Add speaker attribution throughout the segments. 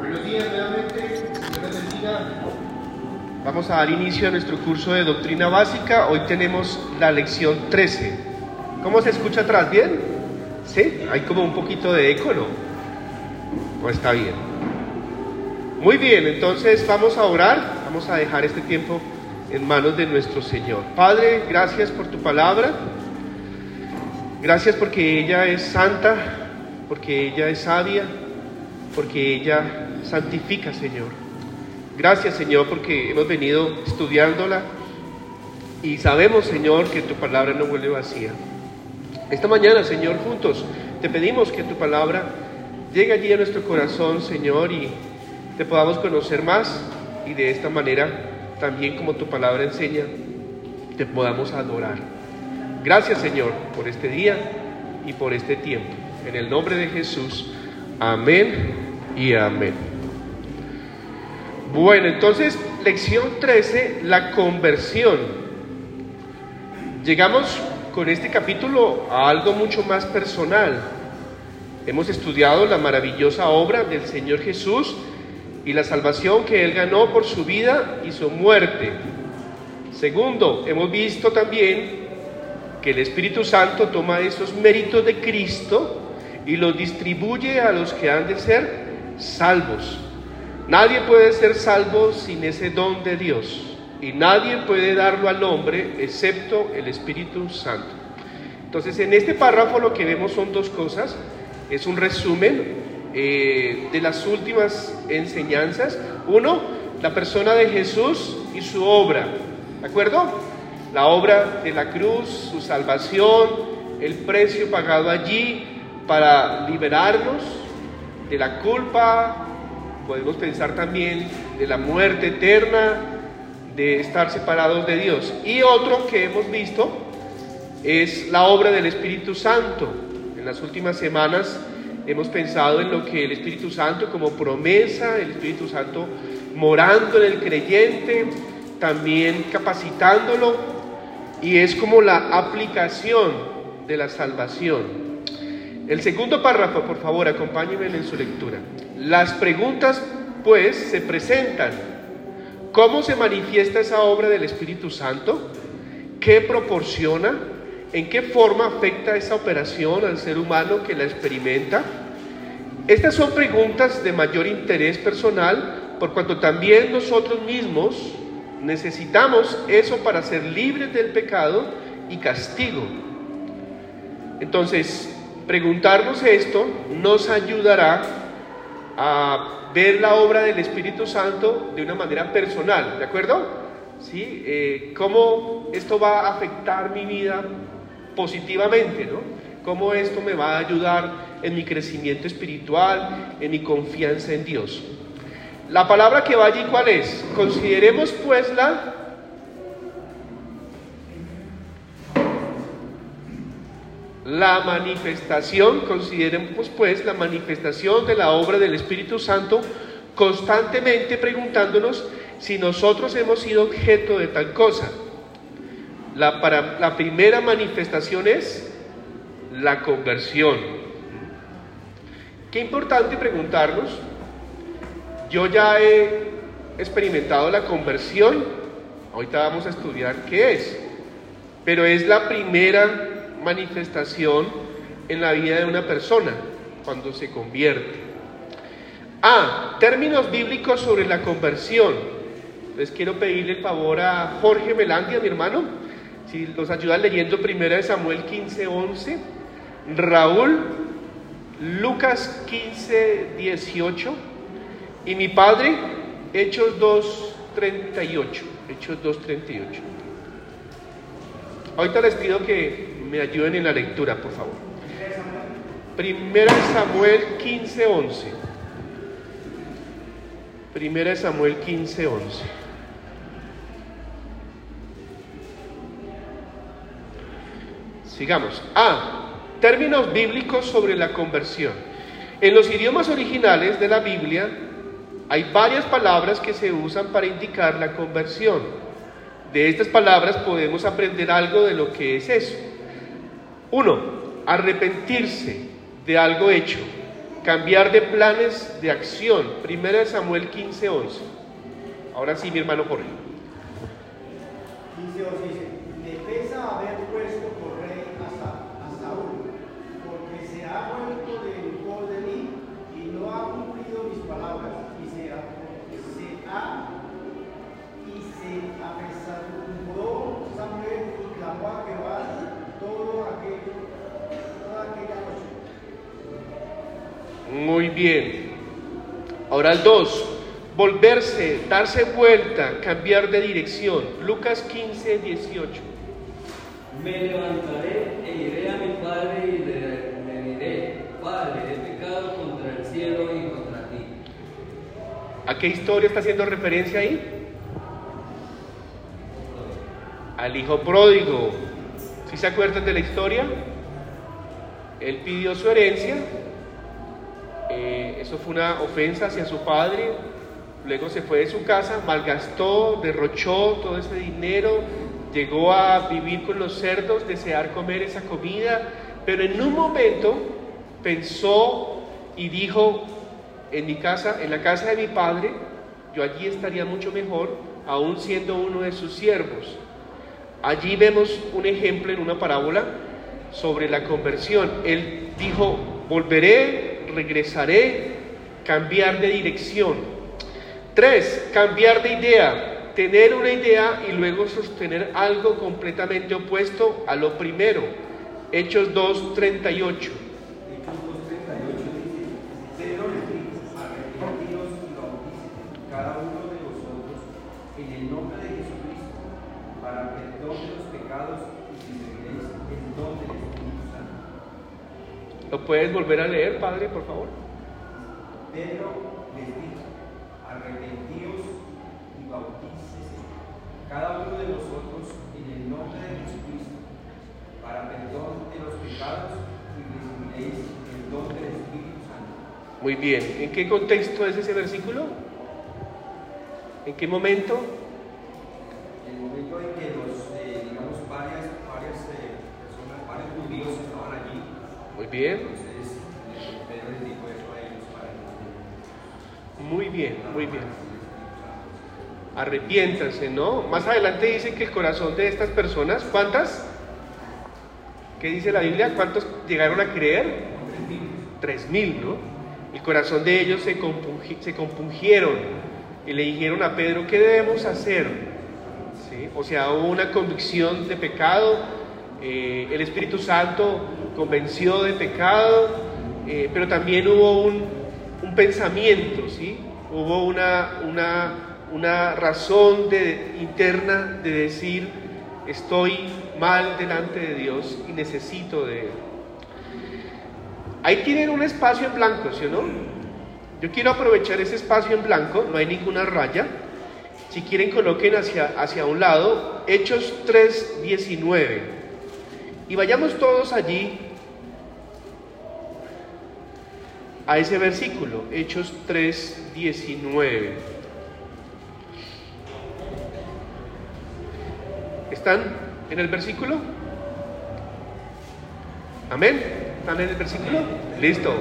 Speaker 1: Buenos días nuevamente, Vamos a dar inicio a nuestro curso de doctrina básica. Hoy tenemos la lección 13. ¿Cómo se escucha atrás? ¿Bien? ¿Sí? Hay como un poquito de eco, ¿no? ¿O está bien? Muy bien, entonces vamos a orar, vamos a dejar este tiempo en manos de nuestro Señor. Padre, gracias por tu palabra. Gracias porque ella es santa, porque ella es sabia, porque ella santifica, Señor. Gracias, Señor, porque hemos venido estudiándola y sabemos, Señor, que tu palabra no vuelve vacía. Esta mañana, Señor, juntos te pedimos que tu palabra llegue allí a nuestro corazón, Señor, y te podamos conocer más y de esta manera, también como tu palabra enseña, te podamos adorar. Gracias, Señor, por este día y por este tiempo. En el nombre de Jesús, amén y amén. Bueno, entonces, lección 13, la conversión. Llegamos con este capítulo a algo mucho más personal. Hemos estudiado la maravillosa obra del Señor Jesús y la salvación que Él ganó por su vida y su muerte. Segundo, hemos visto también que el Espíritu Santo toma esos méritos de Cristo y los distribuye a los que han de ser salvos. Nadie puede ser salvo sin ese don de Dios y nadie puede darlo al hombre excepto el Espíritu Santo. Entonces en este párrafo lo que vemos son dos cosas. Es un resumen eh, de las últimas enseñanzas. Uno, la persona de Jesús y su obra. ¿De acuerdo? La obra de la cruz, su salvación, el precio pagado allí para liberarnos de la culpa, podemos pensar también de la muerte eterna, de estar separados de Dios. Y otro que hemos visto es la obra del Espíritu Santo. En las últimas semanas hemos pensado en lo que el Espíritu Santo como promesa, el Espíritu Santo morando en el creyente, también capacitándolo, y es como la aplicación de la salvación. El segundo párrafo, por favor, acompáñenme en su lectura. Las preguntas, pues, se presentan. ¿Cómo se manifiesta esa obra del Espíritu Santo? ¿Qué proporciona? ¿En qué forma afecta esa operación al ser humano que la experimenta? Estas son preguntas de mayor interés personal, por cuanto también nosotros mismos necesitamos eso para ser libres del pecado y castigo. Entonces, Preguntarnos esto nos ayudará a ver la obra del Espíritu Santo de una manera personal, ¿de acuerdo? ¿Sí? Eh, ¿Cómo esto va a afectar mi vida positivamente, ¿no? ¿Cómo esto me va a ayudar en mi crecimiento espiritual, en mi confianza en Dios? La palabra que va allí, ¿cuál es? Consideremos pues la la manifestación, consideremos pues la manifestación de la obra del Espíritu Santo, constantemente preguntándonos si nosotros hemos sido objeto de tal cosa. La primera manifestación es la conversión. Qué importante preguntarnos. Yo ya he experimentado la conversión, ahorita vamos a estudiar qué es, pero es la primera manifestación en la vida de una persona cuando se convierte. Ah, términos bíblicos sobre la conversión. Les quiero pedirle el favor a Jorge Melandia, mi hermano, si los ayuda leyendo primero de Samuel 15, 11, Raúl, Lucas 15, 18 y mi padre, Hechos 2, 38. Hechos 2, 38. Ahorita les pido que me ayuden en la lectura, por favor. Primera de Samuel 15, 11. Primera de Samuel 15, 11. Sigamos. Ah, términos bíblicos sobre la conversión. En los idiomas originales de la Biblia hay varias palabras que se usan para indicar la conversión. De estas palabras podemos aprender algo de lo que es eso. Uno, arrepentirse de algo hecho, cambiar de planes de acción. Primera de Samuel 15:11. Ahora sí, mi hermano Jorge.
Speaker 2: 15,
Speaker 1: 11. Bien. Ahora el 2. Volverse, darse vuelta, cambiar de dirección. Lucas 15, 18.
Speaker 3: Me levantaré e iré a mi padre y le, le diré, Padre, he pecado contra el cielo y contra ti.
Speaker 1: ¿A qué historia está haciendo referencia ahí? Al hijo pródigo. ¿Sí se acuerdan de la historia? Él pidió su herencia. Eso fue una ofensa hacia su padre. Luego se fue de su casa, malgastó, derrochó todo ese dinero, llegó a vivir con los cerdos, desear comer esa comida, pero en un momento pensó y dijo, en mi casa, en la casa de mi padre, yo allí estaría mucho mejor, aún siendo uno de sus siervos. Allí vemos un ejemplo en una parábola sobre la conversión. Él dijo, volveré, regresaré, cambiar de dirección. Tres, cambiar de idea, tener una idea y luego sostener algo completamente opuesto a lo primero. Hechos 2, 38.
Speaker 2: Hechos 2.38 dice, Pedro les dijo, arrepentidos y bautícese cada uno de vosotros en el nombre de Jesucristo para perdón de los pecados y recibiréis el don del Espíritu Santo.
Speaker 1: ¿Lo puedes volver a leer, Padre, por favor?
Speaker 2: Pedro les dijo, arrepentíos y bautícese cada uno de vosotros en el nombre de Jesucristo para perdón de los pecados y recibiréis el don del Espíritu Santo.
Speaker 1: Muy bien. ¿En qué contexto es ese versículo? ¿En qué momento?
Speaker 2: En el momento en que los, eh, digamos, varias, varias eh, personas, varios judíos estaban allí,
Speaker 1: Muy bien. Bien, muy bien. Arrepiéntanse, ¿no? Más adelante dice que el corazón de estas personas, ¿cuántas? ¿Qué dice la Biblia? ¿Cuántos llegaron a creer? Tres mil, ¿no? El corazón de ellos se, compungi- se compungieron y le dijeron a Pedro, ¿qué debemos hacer? O sea, hubo una convicción de pecado, eh, el Espíritu Santo convenció de pecado, eh, pero también hubo un pensamiento, ¿sí? Hubo una, una, una razón interna de decir, estoy mal delante de Dios y necesito de Él. Ahí tienen un espacio en blanco, ¿sí o no? Yo quiero aprovechar ese espacio en blanco, no hay ninguna raya. Si quieren coloquen hacia, hacia un lado Hechos 3, 19. Y vayamos todos allí a ese versículo, Hechos 3, 19. ¿Están en el versículo? Amén. ¿Están en el versículo? Listo.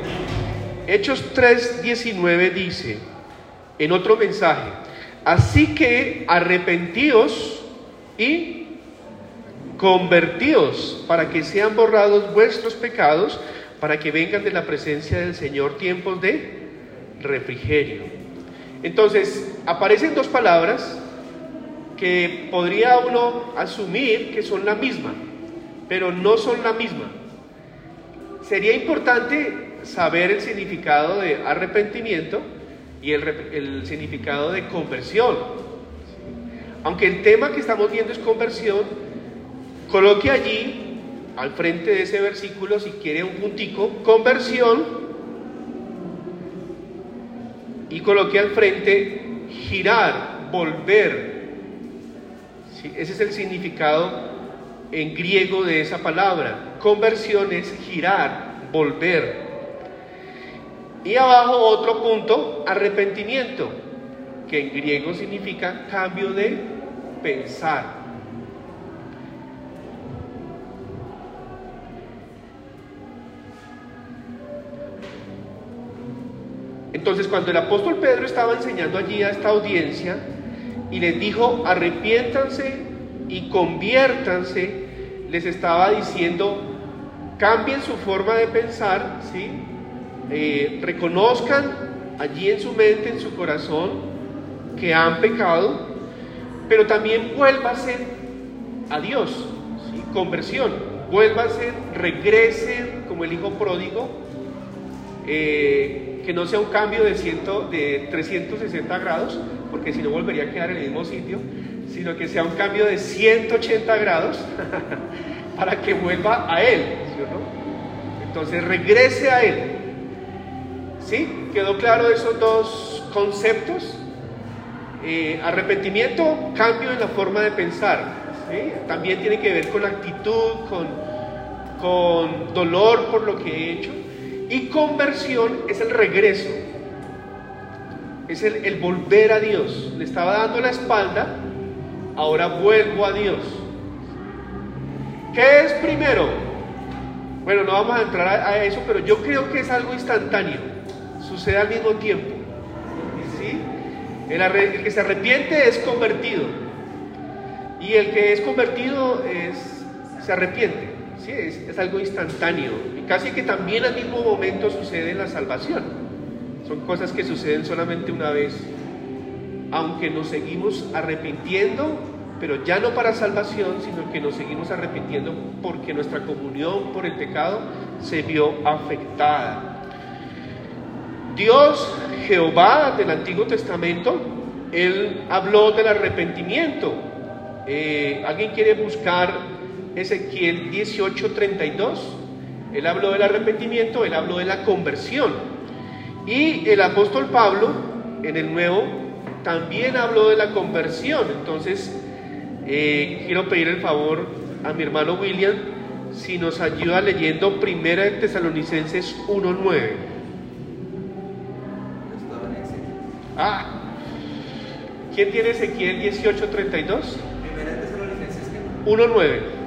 Speaker 1: Hechos 3:19 dice, en otro mensaje, así que arrepentíos y convertíos para que sean borrados vuestros pecados, para que vengan de la presencia del Señor tiempos de refrigerio. Entonces, aparecen dos palabras que podría uno asumir que son la misma, pero no son la misma. Sería importante saber el significado de arrepentimiento y el, el significado de conversión. Aunque el tema que estamos viendo es conversión, coloque allí, al frente de ese versículo, si quiere un puntico, conversión, y coloque al frente girar, volver. Ese es el significado en griego de esa palabra. Conversión es girar, volver. Y abajo otro punto, arrepentimiento, que en griego significa cambio de pensar. Entonces cuando el apóstol Pedro estaba enseñando allí a esta audiencia y les dijo, arrepiéntanse y conviértanse, les estaba diciendo, cambien su forma de pensar, ¿sí? Eh, reconozcan allí en su mente, en su corazón, que han pecado, pero también vuélvase a Dios, ¿sí? conversión, vuélvase, regresen como el hijo pródigo, eh, que no sea un cambio de, ciento, de 360 grados, porque si no volvería a quedar en el mismo sitio, sino que sea un cambio de 180 grados para que vuelva a Él. Entonces regrese a Él. ¿Sí? ¿Quedó claro esos dos conceptos? Eh, arrepentimiento, cambio en la forma de pensar. También tiene que ver con actitud, con, con dolor por lo que he hecho. Y conversión es el regreso, es el, el volver a Dios. Le estaba dando la espalda, ahora vuelvo a Dios. ¿Qué es primero? Bueno, no vamos a entrar a, eso, pero yo creo que es algo instantáneo. Sucede al mismo tiempo. ¿Sí? El, que se arrepiente es convertido. Y el que es convertido es, se arrepiente. Es algo instantáneo. Y casi que también al mismo momento sucede la salvación. Son cosas que suceden solamente una vez. Aunque nos seguimos arrepintiendo pero ya no para salvación, sino que nos seguimos arrepintiendo porque nuestra comunión por el pecado se vio afectada. Dios, Jehová del Antiguo Testamento, Él habló del arrepentimiento. Eh, ¿Alguien quiere buscar Ezequiel 18:32? Él habló del arrepentimiento, él habló de la conversión. Y el apóstol Pablo, en el Nuevo, también habló de la conversión. Entonces, eh, quiero pedir el favor a mi hermano William si nos ayuda leyendo Primera de Tesalonicenses 1.9. Ah, ¿quién tiene Ezequiel 18.32? Primera de Tesalonicenses 1.9.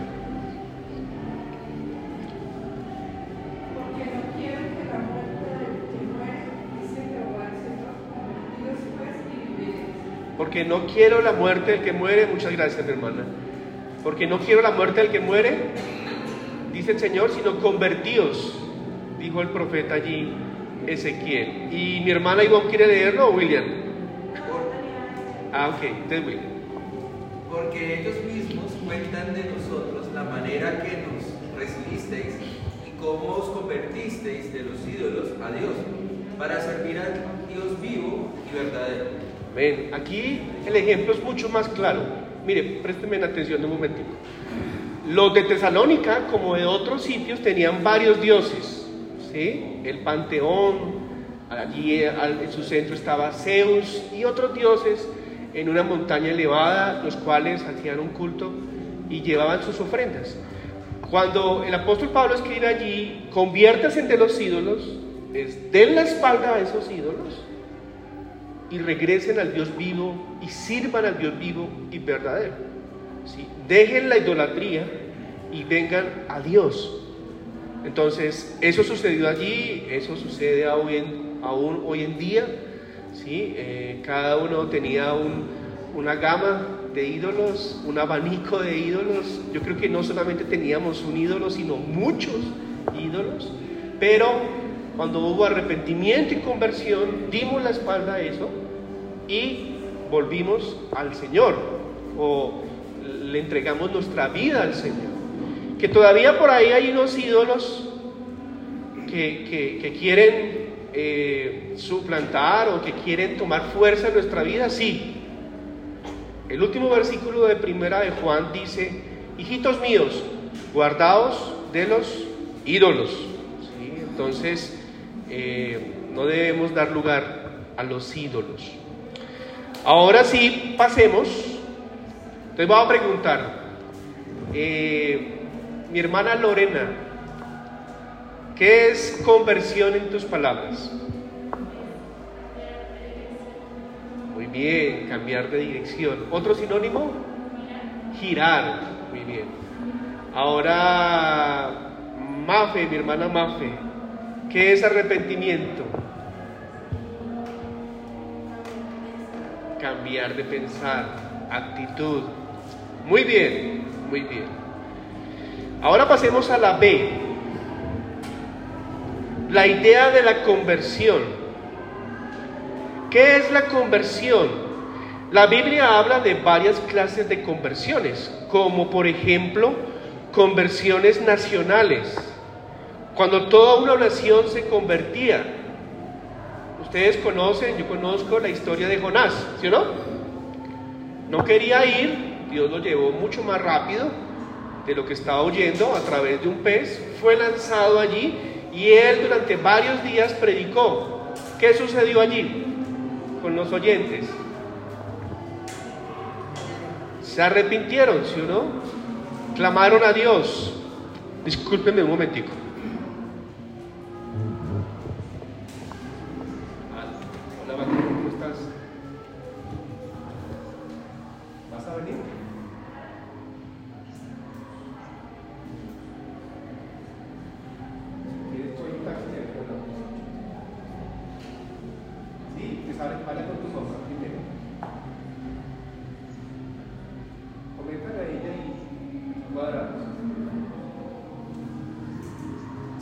Speaker 1: porque no quiero la muerte del que muere, muchas gracias hermana, porque no quiero la muerte del que muere, dice el Señor, sino convertidos, dijo el profeta allí Ezequiel. ¿Y mi hermana Ivonne quiere leerlo o William? Ah, ok, entonces William.
Speaker 4: Porque ellos mismos cuentan de nosotros la manera que nos recibisteis y cómo os convertisteis de los ídolos a Dios, para servir a Dios vivo y verdadero
Speaker 1: Ven, aquí el ejemplo es mucho más claro. Mire, présteme atención un momentito. Los de Tesalónica, como de otros sitios, tenían varios dioses. ¿sí? El panteón, allí en su centro estaba Zeus y otros dioses en una montaña elevada, los cuales hacían un culto y llevaban sus ofrendas. Cuando el apóstol Pablo escribe allí, conviértase de los ídolos, den la espalda a esos ídolos y regresen al Dios vivo y sirvan al Dios vivo y verdadero. ¿sí? Dejen la idolatría y vengan a Dios. Entonces, eso sucedió allí, eso sucede aún, aún hoy en día. ¿sí? Eh, cada uno tenía una gama de ídolos, un abanico de ídolos. Yo creo que no solamente teníamos un ídolo, sino muchos ídolos. Pero cuando hubo arrepentimiento y conversión, dimos la espalda a eso y volvimos al Señor o le entregamos nuestra vida al Señor. Que todavía por ahí hay unos ídolos que, quieren eh, suplantar o que quieren tomar fuerza en nuestra vida, sí. El último versículo de primera de Juan dice, hijitos míos, guardaos de los ídolos. Entonces, eh, no debemos dar lugar a los ídolos. Ahora sí, pasemos. Entonces voy a preguntar, eh, mi hermana Lorena, ¿qué es conversión en tus palabras? Muy bien, cambiar de dirección. ¿Otro sinónimo? Girar. Muy bien. Ahora, Mafe, mi hermana Mafe, ¿qué es arrepentimiento? Cambiar de pensar, actitud. Muy bien, muy bien. Ahora pasemos a la B. La idea de la conversión. ¿Qué es la conversión? La Biblia habla de varias clases de conversiones, como por ejemplo conversiones nacionales, cuando toda una nación se convertía. Ustedes conocen, yo conozco la historia de Jonás, ¿sí o no? No quería ir, Dios lo llevó mucho más rápido de lo que estaba oyendo a través de un pez, fue lanzado allí y él durante varios días predicó. ¿Qué sucedió allí con los oyentes? Se arrepintieron, ¿sí o no? Clamaron a Dios. Discúlpenme un momentico.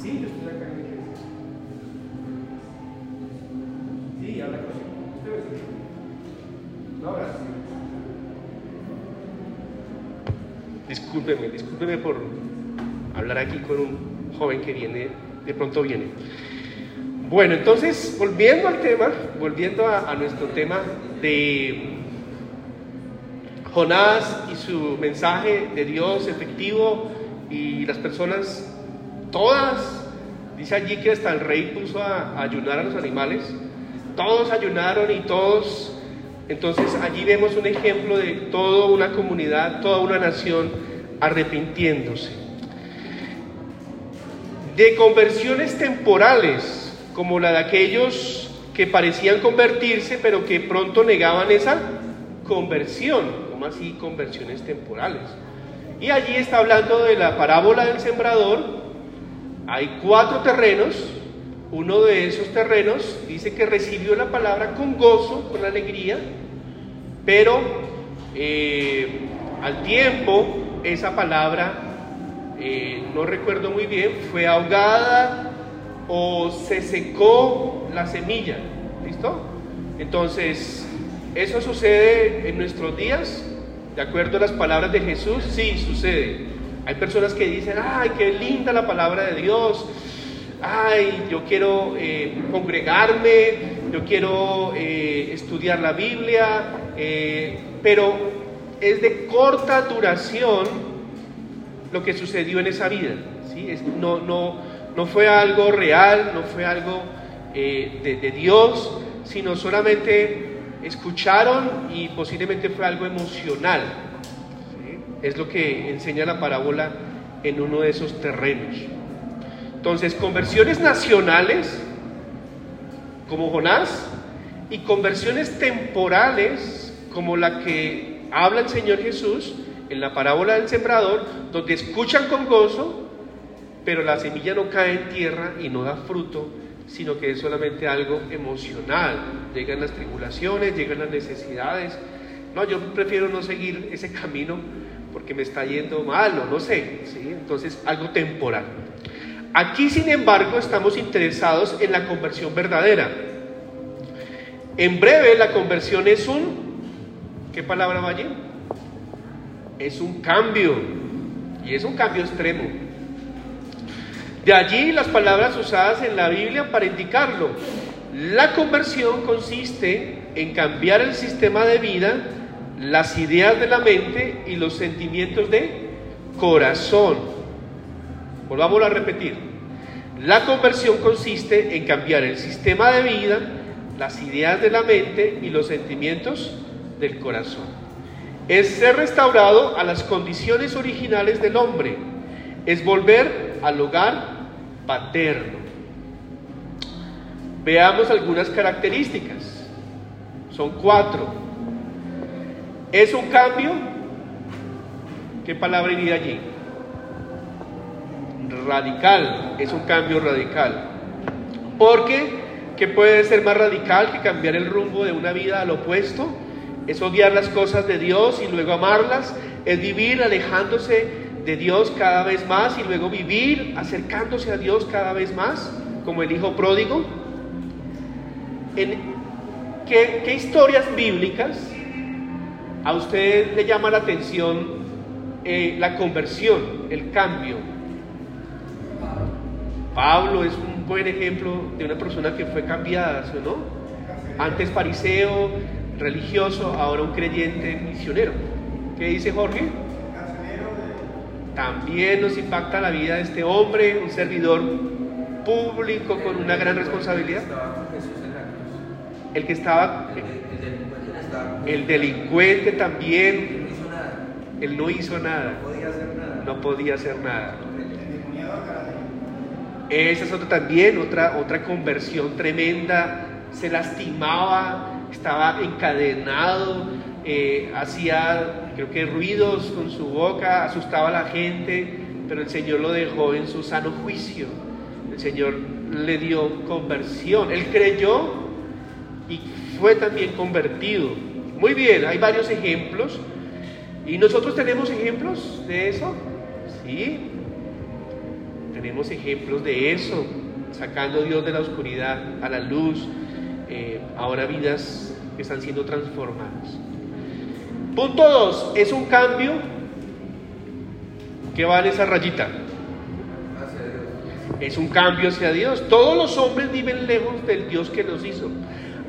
Speaker 1: Sí, yo estoy acá en la iglesia. Sí, habla con Usted ve. No, gracias. Discúlpeme, discúlpeme por hablar aquí con un joven que viene, de pronto viene. Bueno, entonces, volviendo al tema, volviendo a nuestro tema de Jonás y su mensaje de Dios efectivo y las personas, todas, dice allí que hasta el rey puso a, ayunar a los animales, todos ayunaron y todos, entonces allí vemos un ejemplo de toda una comunidad, toda una nación arrepintiéndose. De conversiones temporales, como la de aquellos que parecían convertirse, pero que pronto negaban esa conversión, como así conversiones temporales. Y allí está hablando de la parábola del sembrador. Hay cuatro terrenos. Uno de esos terrenos dice que recibió la palabra con gozo, con alegría, pero eh, al tiempo esa palabra, eh, no recuerdo muy bien, fue ahogada o se secó la semilla. ¿Listo? Entonces, ¿eso sucede en nuestros días? ¿De acuerdo a las palabras de Jesús? Sí, sucede. Hay personas que dicen, ay, qué linda la palabra de Dios. Ay, yo quiero eh, congregarme, yo quiero eh, estudiar la Biblia, eh, pero es de corta duración lo que sucedió en esa vida. ¿sí? No, no, no fue algo real, no fue algo de Dios, sino solamente escucharon y posiblemente fue algo emocional. Es lo que enseña la parábola en uno de esos terrenos. Entonces, conversiones nacionales, como Jonás, y conversiones temporales, como la que habla el Señor Jesús en la parábola del sembrador, donde escuchan con gozo, pero la semilla no cae en tierra y no da fruto, sino que es solamente algo emocional. Llegan las tribulaciones, llegan las necesidades. No, yo prefiero no seguir ese camino porque me está yendo mal o no sé, ¿sí? Entonces, algo temporal. Aquí, sin embargo, estamos interesados en la conversión verdadera. En breve, la conversión es un, ¿qué palabra va allí? Es un cambio, y es un cambio extremo. De allí las palabras usadas en la Biblia para indicarlo. La conversión consiste en cambiar el sistema de vida, las ideas de la mente y los sentimientos de corazón. Volvámoslo a repetir. La conversión consiste en cambiar el sistema de vida, las ideas de la mente y los sentimientos del corazón. Es ser restaurado a las condiciones originales del hombre. Es volver al hogar paterno. Veamos algunas características. Son cuatro. ¿Es un cambio? ¿Qué palabra iría allí? Radical. Es un cambio radical. Porque, ¿qué puede ser más radical que cambiar el rumbo de una vida al opuesto es odiar las cosas de Dios y luego amarlas, es vivir alejándose de Dios cada vez más y luego vivir acercándose a Dios cada vez más, como el hijo pródigo. ¿En qué, qué historias bíblicas a usted le llama la atención eh, la conversión, el cambio? Pablo es un buen ejemplo de una persona que fue cambiada, ¿sí o no? Antes fariseo, religioso, ahora un creyente misionero. ¿Qué dice Jorge? También nos impacta la vida de este hombre, un servidor público con una gran responsabilidad. El que estaba,
Speaker 4: El, el delincuente
Speaker 1: también,
Speaker 4: no hizo nada.
Speaker 1: él no hizo nada,
Speaker 4: podía hacer nada.
Speaker 1: no podía hacer nada. Esa es otra también, otra, otra conversión tremenda. Se lastimaba, estaba encadenado, eh, hacía, creo que ruidos con su boca, asustaba a la gente, pero el Señor lo dejó en su sano juicio. El Señor le dio conversión. Él creyó y fue también convertido. Muy bien, hay varios ejemplos. ¿Y nosotros tenemos ejemplos de eso? Sí, tenemos ejemplos de eso, sacando a Dios de la oscuridad a la luz, eh, ahora vidas que están siendo transformadas. Punto 2, es un cambio que va en esa rayita. Es un cambio hacia Dios. Todos los hombres viven lejos del Dios que los hizo.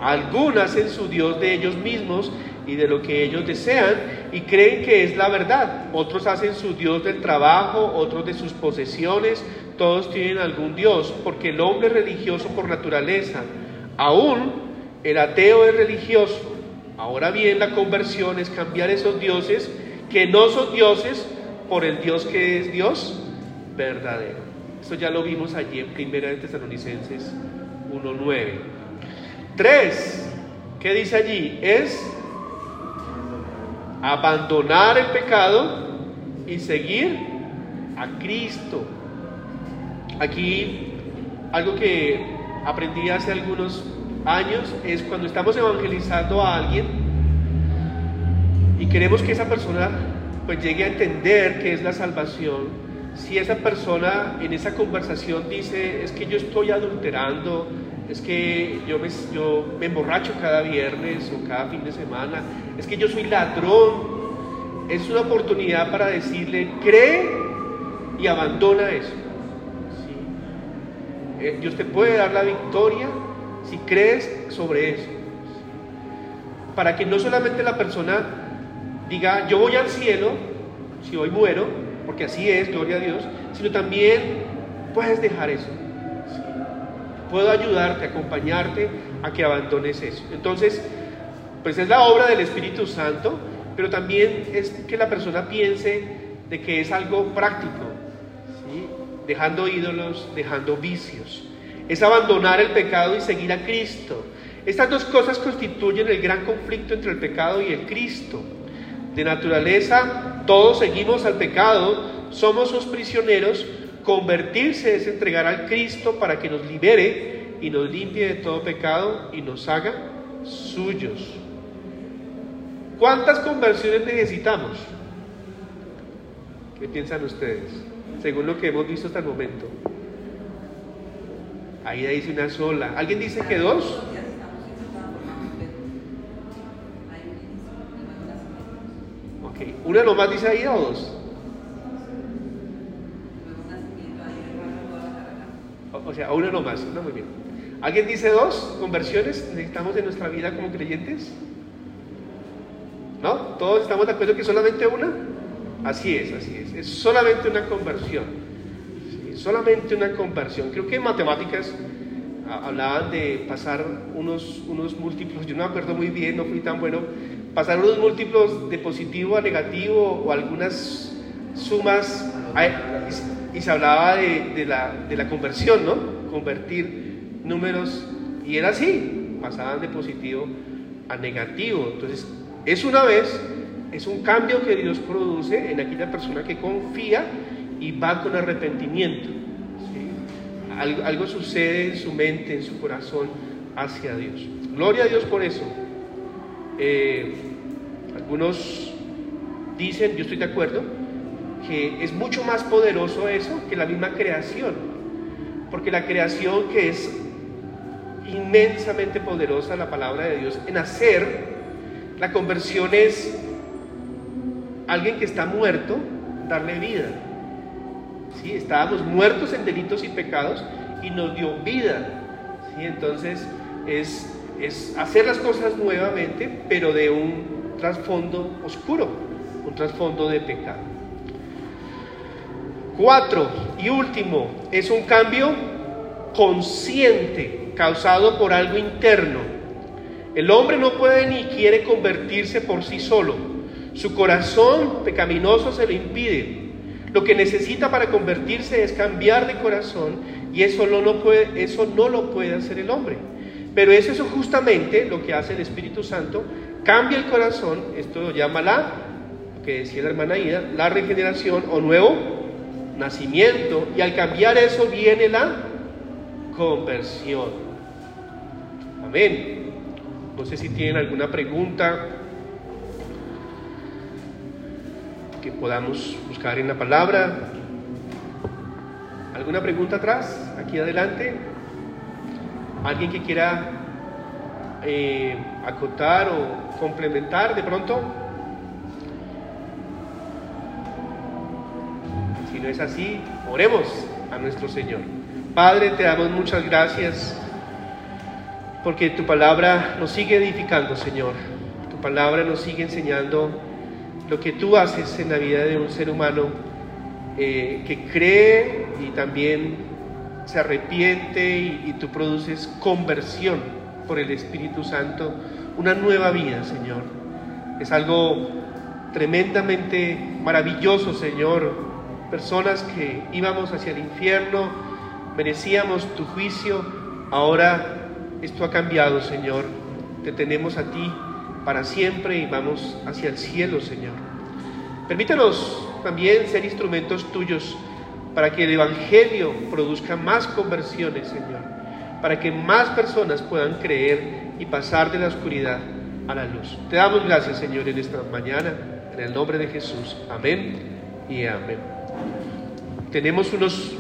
Speaker 1: Algunos hacen su Dios de ellos mismos y de lo que ellos desean y creen que es la verdad. Otros hacen su Dios del trabajo, otros de sus posesiones. Todos tienen algún Dios, porque el hombre es religioso por naturaleza. Aún el ateo es religioso. Ahora bien, la conversión es cambiar esos dioses que no son dioses por el Dios que es Dios verdadero. Esto ya lo vimos allí en Primera de Tesalonicenses 1.9. 3. ¿Qué dice allí? Es abandonar el pecado y seguir a Cristo. Aquí algo que aprendí hace algunos años es cuando estamos evangelizando a alguien y queremos que esa persona pues llegue a entender qué es la salvación. Si esa persona en esa conversación dice, es que yo estoy adulterando, es que yo me, emborracho cada viernes o cada fin de semana, es que yo soy ladrón, es una oportunidad para decirle, cree y abandona eso. ¿sí? Eh, Dios te puede dar la victoria si crees sobre eso. Para que no solamente la persona diga, yo voy al cielo, si hoy muero, porque así es, gloria a Dios, sino también puedes dejar eso. Puedo ayudarte, acompañarte a que abandones eso. Entonces, pues es la obra del Espíritu Santo, pero también es que la persona piense de que es algo práctico, dejando ídolos, dejando vicios. Es abandonar el pecado y seguir a Cristo. Estas dos cosas constituyen el gran conflicto entre el pecado y el Cristo. De naturaleza, todos seguimos al pecado, somos sus prisioneros. Convertirse es entregar al Cristo para que nos libere y nos limpie de todo pecado y nos haga suyos. ¿Cuántas conversiones necesitamos? ¿Qué piensan ustedes? Según lo que hemos visto hasta el momento. Ahí dice una sola. ¿Alguien dice que dos? Ok. ¿Una nomás dice ahí o dos? O, sea, una nomás. No, muy bien. ¿Alguien dice dos conversiones necesitamos en nuestra vida como creyentes? ¿No? ¿Todos estamos de acuerdo que solamente una? Así es, así es. Es solamente una conversión. Solamente una conversión. Creo que en matemáticas ah, hablaban de pasar unos, unos múltiplos, yo no me acuerdo muy bien, no fui tan bueno, pasar unos múltiplos de positivo a negativo o algunas sumas, y, se hablaba de, de la, de la conversión, ¿no? Convertir números, y era así, pasaban de positivo a negativo. Entonces, es una vez, es un cambio que Dios produce en aquella persona que confía y va con arrepentimiento. Algo, algo sucede en su mente, en su corazón hacia Dios. Gloria a Dios por eso. Eh, Algunos dicen, yo estoy de acuerdo, que es mucho más poderoso eso que la misma creación. Porque la creación que es inmensamente poderosa, la palabra de Dios, en hacer, la conversión es alguien que está muerto, darle vida. ¿Sí? Estábamos muertos en delitos y pecados y nos dio vida. ¿Sí? Entonces es, es hacer las cosas nuevamente, pero de un trasfondo oscuro, un trasfondo de pecado. Cuatro y último, es un cambio consciente causado por algo interno. El hombre no puede ni quiere convertirse por sí solo. Su corazón pecaminoso se lo impide. Lo que necesita para convertirse es cambiar de corazón y eso no, lo puede, eso no lo puede hacer el hombre. Pero es eso justamente lo que hace el Espíritu Santo. Cambia el corazón, esto lo llama la, lo que decía la hermana Ida, la regeneración o nuevo nacimiento. Y al cambiar eso viene la conversión. Amén. No sé si tienen alguna pregunta que podamos buscar en la palabra. ¿Alguna pregunta atrás? Aquí adelante. ¿Alguien que quiera eh, acotar o complementar de pronto? No es así, oremos a nuestro Señor. Padre, te damos muchas gracias porque tu palabra nos sigue edificando, Señor. Tu palabra nos sigue enseñando lo que tú haces en la vida de un ser humano eh, que cree y también se arrepiente y, y tú produces conversión por el Espíritu Santo, una nueva vida, Señor. Es algo tremendamente maravilloso, Señor. Personas que íbamos hacia el infierno, merecíamos tu juicio, ahora esto ha cambiado, Señor. Te tenemos a ti para siempre y vamos hacia el cielo, Señor. Permítanos también ser instrumentos tuyos para que el Evangelio produzca más conversiones, Señor, para que más personas puedan creer y pasar de la oscuridad a la luz. Te damos gracias, Señor, en esta mañana, en el nombre de Jesús. Amén y amén. Tenemos unos